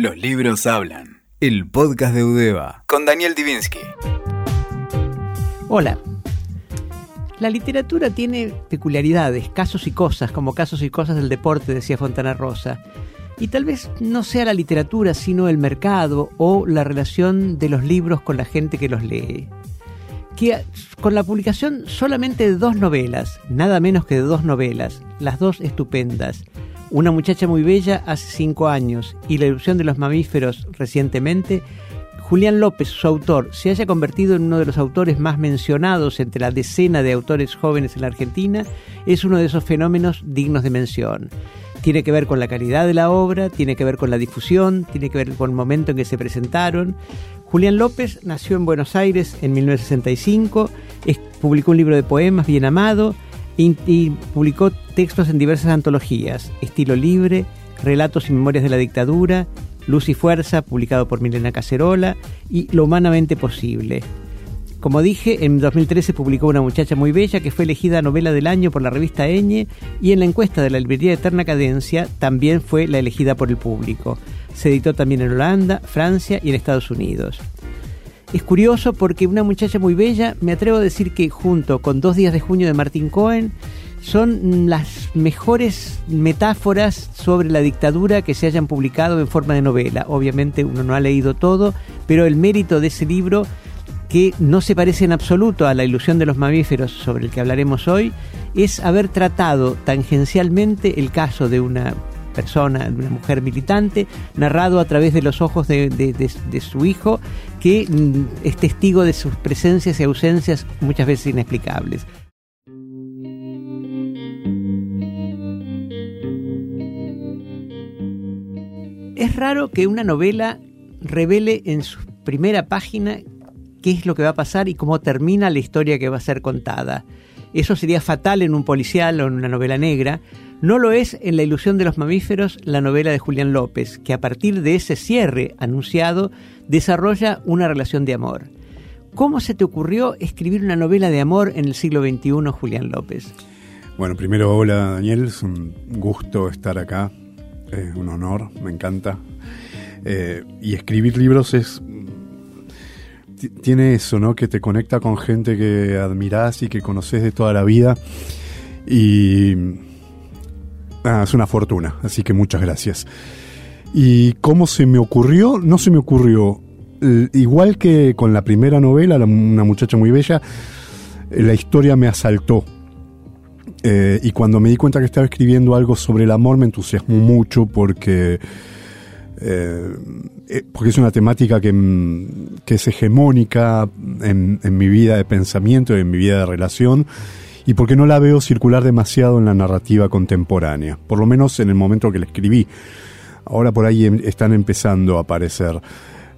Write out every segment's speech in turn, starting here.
Los libros hablan. El podcast de Udeva. Con Daniel Divinsky. Hola. La literatura tiene peculiaridades, casos y cosas, como casos y cosas del deporte, decía Fontana Rosa. Y tal vez no sea la literatura, sino el mercado o la relación de los libros con la gente que los lee. Que con la publicación solamente de dos novelas, nada menos que de dos novelas, las dos estupendas, Una muchacha muy bella hace cinco años y La ilusión de los mamíferos recientemente, Julián López, su autor, se haya convertido en uno de los autores más mencionados entre la decena de autores jóvenes en la Argentina, es uno de esos fenómenos dignos de mención. Tiene que ver con la calidad de la obra, tiene que ver con la difusión, tiene que ver con el momento en que se presentaron. Julián López nació en Buenos Aires en 1965, publicó un libro de poemas bien amado y, publicó textos en diversas antologías, Estilo Libre, Relatos y Memorias de la Dictadura, Luz y Fuerza, publicado por Milena Cacerola, y Lo Humanamente Posible. Como dije, en 2013 publicó Una muchacha muy bella que fue elegida novela del año por la revista Eñe y en la encuesta de la librería Eterna Cadencia también fue la elegida por el público. Se editó también en Holanda, Francia y en Estados Unidos. Es curioso porque Una muchacha muy bella, me atrevo a decir que junto con Dos días de junio de Martín Cohen, son las mejores metáforas sobre la dictadura que se hayan publicado en forma de novela. Obviamente uno no ha leído todo, pero el mérito de ese libro que no se parece en absoluto a la ilusión de los mamíferos sobre el que hablaremos hoy, es haber tratado tangencialmente el caso de una persona, de una mujer militante, narrado a través de los ojos de, de, su hijo, que mm, es testigo de sus presencias y ausencias muchas veces inexplicables. Es raro que una novela revele en su primera página qué es lo que va a pasar y cómo termina la historia que va a ser contada. Eso sería fatal en un policial o en una novela negra. No lo es en La ilusión de los mamíferos, la novela de Julián López, que a partir de ese cierre anunciado desarrolla una relación de amor. ¿Cómo se te ocurrió escribir una novela de amor en el siglo XXI, Julián López? Bueno, primero, hola Daniel, es un gusto estar acá, es un honor, me encanta. Eh, y escribir libros es tiene eso, ¿no? Que te conecta con gente que admirás y que conoces de toda la vida. Y ah, es una fortuna, así que muchas gracias. ¿Y cómo se me ocurrió? No se me ocurrió. Igual que con la primera novela, Una muchacha muy bella, la historia me asaltó. Eh, y cuando me di cuenta que estaba escribiendo algo sobre el amor, me entusiasmó mucho porque eh, eh, porque es una temática que, mm, que es hegemónica en, en, mi vida de pensamiento y en mi vida de relación, y porque no la veo circular demasiado en la narrativa contemporánea, por lo menos en el momento que la escribí. Ahora por ahí em, están empezando a aparecer.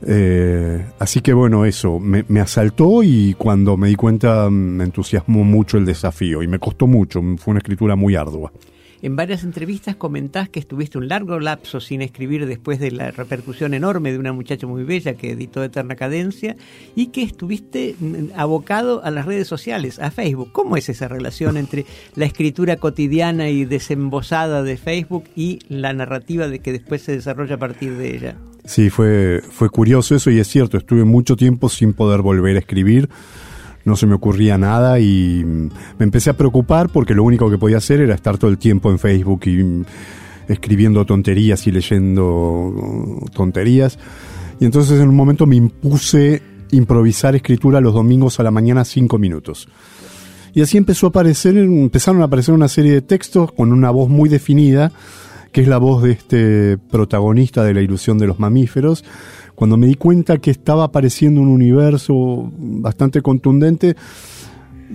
Eh, así que bueno, eso, me, me, asaltó y cuando me di cuenta mm, me entusiasmó mucho el desafío y me costó mucho, fue una escritura muy ardua. En varias entrevistas comentás que estuviste un largo lapso sin escribir después de la repercusión enorme de una muchacha muy bella que editó Eterna Cadencia y que estuviste mm, abocado a las redes sociales, a Facebook. ¿Cómo es esa relación entre la escritura cotidiana y desembosada de Facebook y la narrativa de que después se desarrolla a partir de ella? Sí, fue, fue curioso eso y es cierto, estuve mucho tiempo sin poder volver a escribir no se me ocurría nada y me empecé a preocupar porque lo único que podía hacer era estar todo el tiempo en Facebook y escribiendo tonterías y leyendo tonterías. Y entonces en un momento me impuse improvisar escritura los domingos a la mañana cinco minutos. Y así empezó a aparecer, empezaron a aparecer una serie de textos con una voz muy definida, que es la voz de este protagonista de la ilusión de los mamíferos, cuando me di cuenta que estaba apareciendo un universo bastante contundente,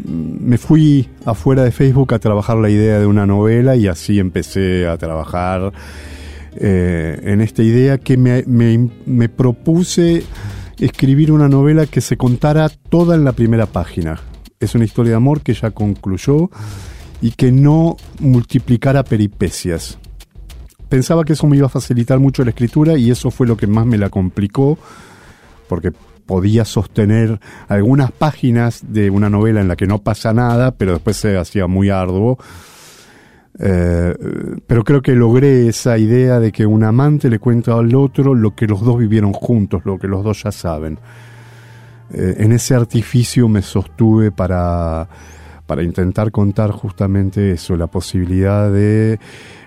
me fui afuera de Facebook a trabajar la idea de una novela y así empecé a trabajar eh, en esta idea que me, me, me propuse escribir una novela que se contara toda en la primera página. Es una historia de amor que ya concluyó y que no multiplicara peripecias pensaba que eso me iba a facilitar mucho la escritura y eso fue lo que más me la complicó, porque podía sostener algunas páginas de una novela en la que no pasa nada, pero después se hacía muy arduo. Eh, pero creo que logré esa idea de que un amante le cuenta al otro lo que los dos vivieron juntos, lo que los dos ya saben. Eh, en ese artificio me sostuve para, para intentar contar justamente eso, la posibilidad de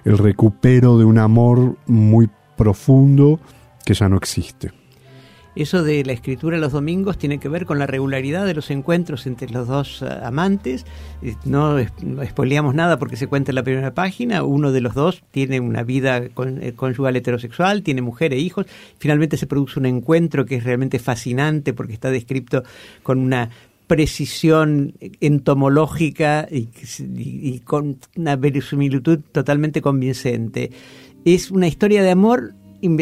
el recupero de un amor muy profundo que ya no existe. Eso de la escritura los domingos tiene que ver con la regularidad de los encuentros entre los dos eh, amantes. Eh, no, no nada porque se cuenta en la primera página. Uno de los dos tiene una vida eh, conyugal heterosexual, tiene mujer e hijos. Finalmente se produce un encuentro que es realmente fascinante porque está descrito con una precisión entomológica y, con una verosimilitud totalmente convincente. Es una historia de amor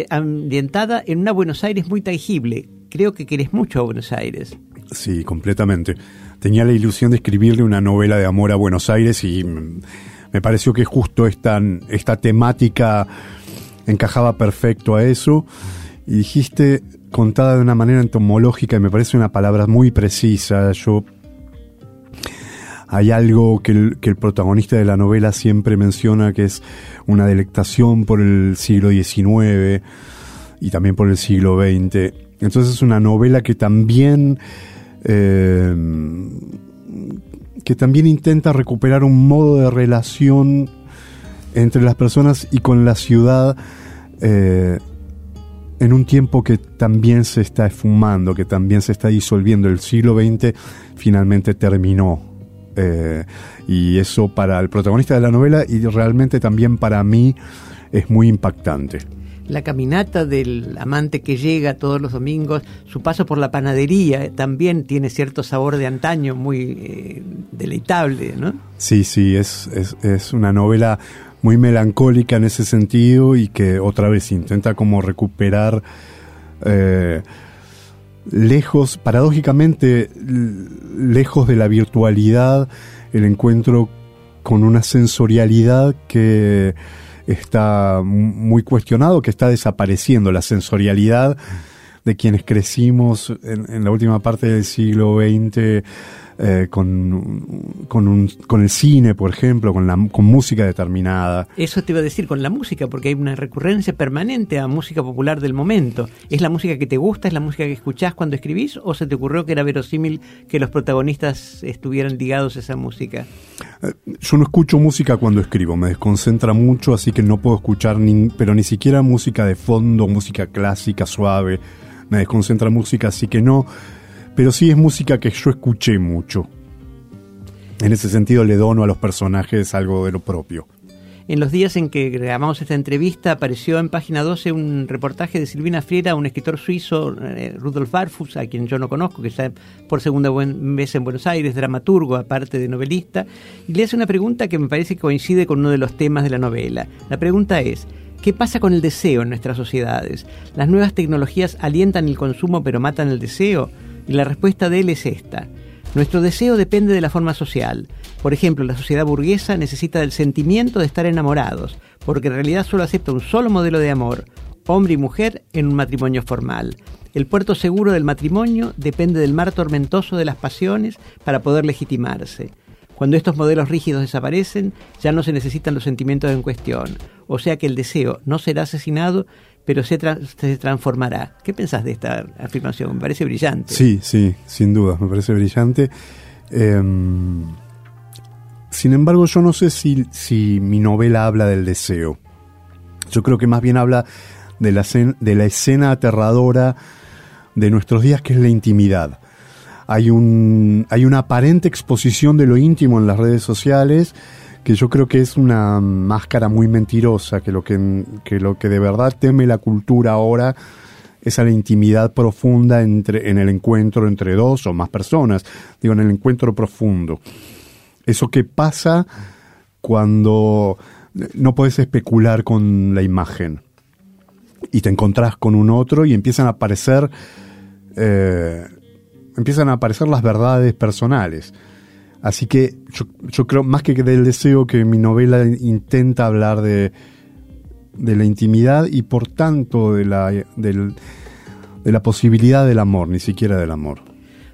ambientada en una Buenos Aires muy tangible. Creo que querés mucho a Buenos Aires. Sí, completamente. Tenía la ilusión de escribirle una novela de amor a Buenos Aires y me pareció que justo esta, esta temática encajaba perfecto a eso. Y dijiste, contada de una manera entomológica, y me parece una palabra muy precisa. Yo hay algo que el, protagonista de la novela siempre menciona que es una delectación por el siglo XIX y también por el siglo XX. Entonces es una novela que también eh, que también intenta recuperar un modo de relación entre las personas y con la ciudad eh, en un tiempo que también se está esfumando, que también se está disolviendo. El siglo XX finalmente terminó eh, y eso para el protagonista de la novela y realmente también para mí es muy impactante. La caminata del amante que llega todos los domingos, su paso por la panadería eh, también tiene cierto sabor de antaño muy eh, deleitable, ¿no? Sí, sí, es, es, una novela muy melancólica en ese sentido y que otra vez intenta como recuperar lejos, paradójicamente, lejos de la virtualidad, el encuentro con una sensorialidad que está muy cuestionado, que está desapareciendo, la sensorialidad de quienes crecimos en la última parte del siglo XX eh, con, con, un, con, el cine, por ejemplo, con, la, con música determinada. Eso te iba a decir, con la música, porque hay una recurrencia permanente a música popular del momento. ¿Es la música que te gusta, es la música que escuchás cuando escribís, o se te ocurrió que era verosímil que los protagonistas estuvieran ligados a esa música? Eh, yo no escucho música cuando escribo, me desconcentra mucho, así que no puedo escuchar, ni, pero ni siquiera música de fondo, música clásica, suave. Me desconcentra música, así que no pero sí es música que yo escuché mucho. En ese sentido le dono a los personajes algo de lo propio. En los días en que grabamos esta entrevista apareció en página 12 un reportaje de Silvina Friera, un escritor suizo, eh, Rudolf Barfus, a quien yo no conozco, que está por segunda vez en Buenos Aires, dramaturgo, aparte de novelista, y le hace una pregunta que me parece que coincide con uno de los temas de la novela. La pregunta es, ¿Qué pasa con el deseo en nuestras sociedades? ¿Las nuevas tecnologías alientan el consumo pero matan el deseo? Y la respuesta de él es esta. Nuestro deseo depende de la forma social. Por ejemplo, la sociedad burguesa necesita del sentimiento de estar enamorados, porque en realidad solo acepta un solo modelo de amor, hombre y mujer, en un matrimonio formal. El puerto seguro del matrimonio depende del mar tormentoso de las pasiones para poder legitimarse. Cuando estos modelos rígidos desaparecen, ya no se necesitan los sentimientos en cuestión, o sea que el deseo no será asesinado, pero se, transformará. ¿Qué pensás de esta afirmación? Me parece brillante. Sí, sí, sin duda, me parece brillante. Em, sin embargo, yo no sé si, si mi novela habla del deseo. Yo creo que más bien habla de la, de la escena aterradora de nuestros días, que es la intimidad. Hay, un, hay una aparente exposición de lo íntimo en las redes sociales que yo creo que es una máscara muy mentirosa, que lo que, lo que de verdad teme la cultura ahora es a la intimidad profunda entre, en el encuentro entre dos o más personas, digo, en el encuentro profundo. Eso que pasa cuando no puedes especular con la imagen y te encontrás con un otro y empiezan a aparecer eh, empiezan a aparecer las verdades personales Así que yo, creo, más que del deseo, que mi novela intenta hablar de, de la intimidad y por tanto de la, de la posibilidad del amor, ni siquiera del amor.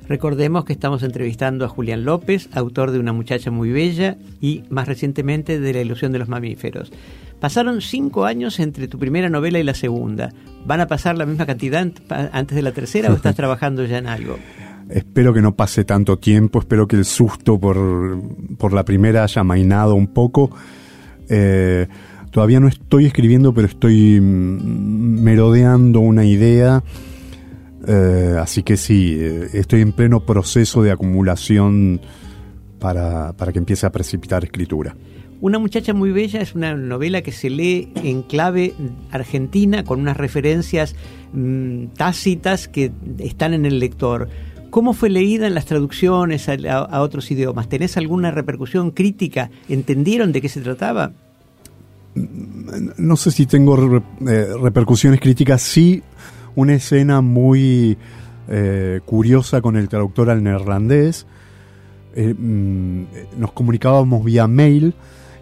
Recordemos que estamos entrevistando a Julián López, autor de Una muchacha muy bella y más recientemente de La ilusión de los mamíferos. Pasaron cinco años entre tu primera novela y la segunda. ¿Van a pasar la misma cantidad antes de la tercera o estás trabajando ya en algo? Espero que no pase tanto tiempo, espero que el susto por, por la primera haya mainado un poco. Eh, todavía no estoy escribiendo, pero estoy mm, merodeando una idea eh, así que sí, eh, estoy en pleno proceso de acumulación para, para, que empiece a precipitar escritura. Una muchacha muy bella es una novela que se lee en clave argentina con unas referencias mm, tácitas que están en el lector. ¿Cómo fue leída en las traducciones a, otros idiomas? ¿Tenés alguna repercusión crítica? ¿Entendieron de qué se trataba? No sé si tengo eh, repercusiones críticas, sí una escena muy eh, curiosa con el traductor al neerlandés. Eh, mm, nos comunicábamos vía mail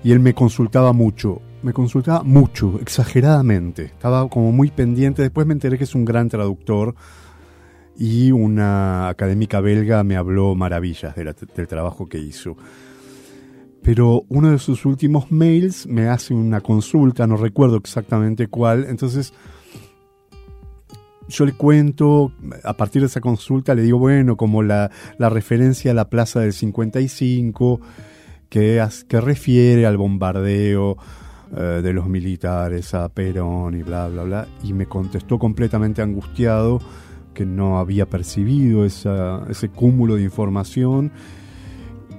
y él me consultaba mucho. Me consultaba mucho, exageradamente. Estaba como muy pendiente. Después me enteré que es un gran traductor y una académica belga me habló maravillas del trabajo que hizo. Pero uno de sus últimos mails me hace una consulta, no recuerdo exactamente cuál. Entonces yo le cuento, a partir de esa consulta le digo, bueno, como la, referencia a la Plaza del 55, que, que refiere al bombardeo eh, de los militares a Perón y bla, bla, bla, y me contestó completamente angustiado que no había percibido ese cúmulo de información.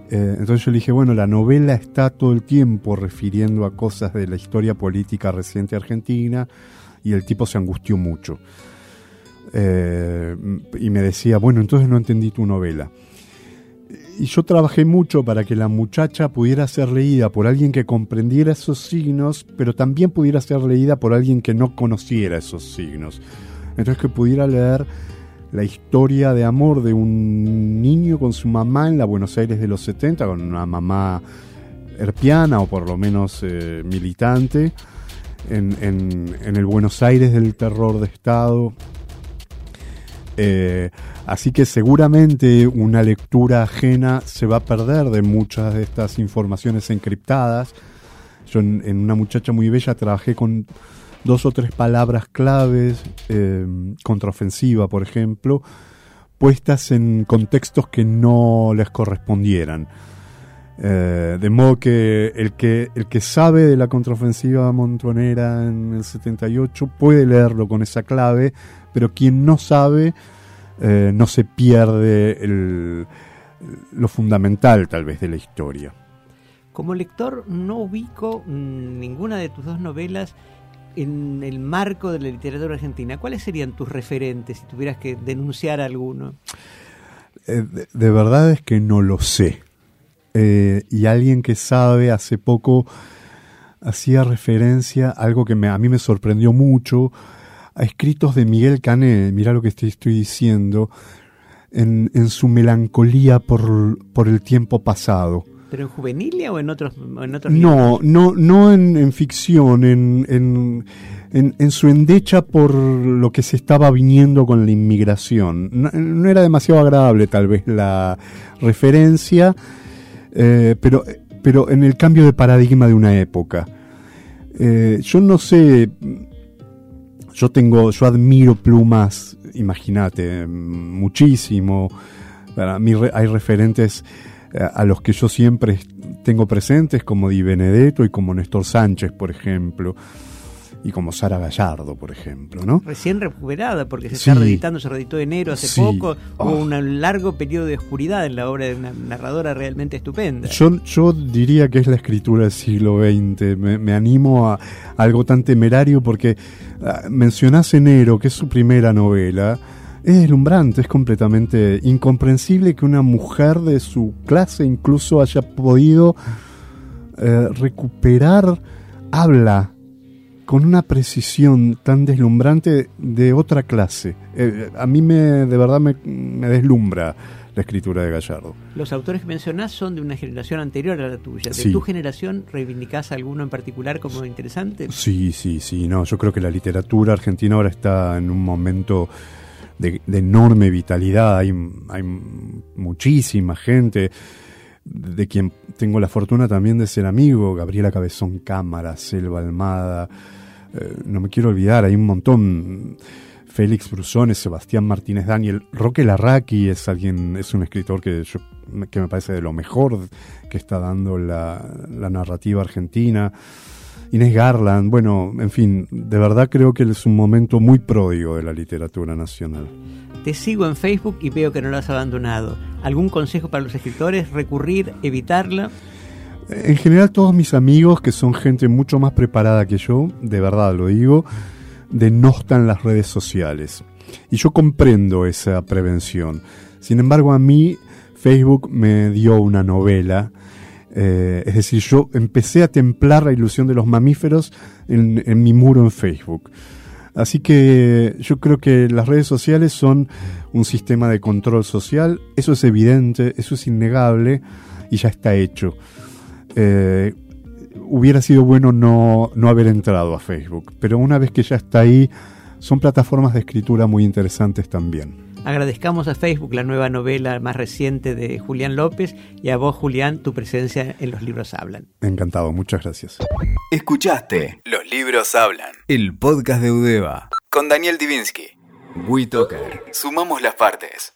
Eh, entonces yo le dije, bueno, la novela está todo el tiempo refiriendo a cosas de la historia política reciente argentina, y el tipo se angustió mucho. Eh, y me decía, bueno, entonces no entendí tu novela. Y yo trabajé mucho para que la muchacha pudiera ser leída por alguien que comprendiera esos signos, pero también pudiera ser leída por alguien que no conociera esos signos. Entonces que pudiera leer la historia de amor de un niño con su mamá en la Buenos Aires de los 70, con una mamá herpiana o por lo menos eh, militante, en, en el Buenos Aires del terror de Estado, eh, así que seguramente una lectura ajena se va a perder de muchas de estas informaciones encriptadas. Yo en, Una muchacha muy bella trabajé con dos o tres palabras claves, eh, contraofensiva por ejemplo, puestas en contextos que no les correspondieran. Eh, de modo que el, que el que sabe de la contraofensiva montonera en el 78 puede leerlo con esa clave, pero quien no sabe eh, no se pierde lo fundamental tal vez de la historia. Como lector no ubico mm, ninguna de tus dos novelas en el marco de la literatura argentina. ¿Cuáles serían tus referentes si tuvieras que denunciar alguno? Eh, de, verdad es que no lo sé. Eh, y alguien que sabe hace poco hacía referencia a algo que a mí me sorprendió mucho, a escritos de Miguel Cané, mira lo que estoy, diciendo, en, su melancolía por, el tiempo pasado. ¿Pero en juvenilia o en otros, en otros No, no, no en, ficción, en, en, su endecha por lo que se estaba viniendo con la inmigración. No, era demasiado agradable tal vez la referencia, eh, pero, pero en el cambio de paradigma de una época. Eh, yo no sé, yo tengo, yo admiro plumas, imagínate, muchísimo. Para mí hay referentes a los que yo siempre tengo presentes, como Di Benedetto y como Néstor Sánchez, por ejemplo y como Sara Gallardo, por ejemplo, ¿no? Recién recuperada, porque se está reeditando, se reeditó enero hace poco, hubo oh. un largo periodo de oscuridad en la obra de una narradora realmente estupenda. Yo, yo diría que es la escritura del siglo XX, me, animo a, algo tan temerario porque ah, mencionás enero, que es su primera novela, es deslumbrante, es completamente incomprensible que una mujer de su clase incluso haya podido eh, recuperar habla con una precisión tan deslumbrante de otra clase. Eh, a mí me, de verdad me, deslumbra la escritura de Gallardo. Los autores que mencionás son de una generación anterior a la tuya. ¿De tu generación reivindicás alguno en particular como interesante? Sí, sí, sí. No, yo creo que la literatura argentina ahora está en un momento de, enorme vitalidad. Hay, hay muchísima gente de quien tengo la fortuna también de ser amigo, Gabriela Cabezón Cámara, Selva Almada, eh, no me quiero olvidar, hay un montón, Félix Brusones, Sebastián Martínez Daniel, Roque Larraqui es alguien, es un escritor que, que me parece de lo mejor que está dando la, la narrativa argentina. Inés Garland, bueno, en fin, de verdad creo que es un momento muy pródigo de la literatura nacional. Te sigo en Facebook y veo que no lo has abandonado. ¿Algún consejo para los escritores? ¿Recurrir? ¿Evitarla? En general todos mis amigos, que son gente mucho más preparada que yo, de verdad lo digo, denostan las redes sociales. Y yo comprendo esa prevención. Sin embargo, a mí Facebook me dio una novela eh, es decir, yo empecé a templar la ilusión de los mamíferos en, mi muro en Facebook. Así que yo creo que las redes sociales son un sistema de control social, eso es evidente, eso es innegable y ya está hecho. Eh, hubiera sido bueno no, no haber entrado a Facebook, pero una vez que ya está ahí, son plataformas de escritura muy interesantes también. Agradezcamos a Facebook la nueva novela más reciente de Julián López y a vos, Julián, tu presencia en Los Libros Hablan. Encantado, muchas gracias. Escuchaste Los Libros Hablan, el podcast de Udeva, con Daniel Divinsky. WeToker. Sumamos las partes.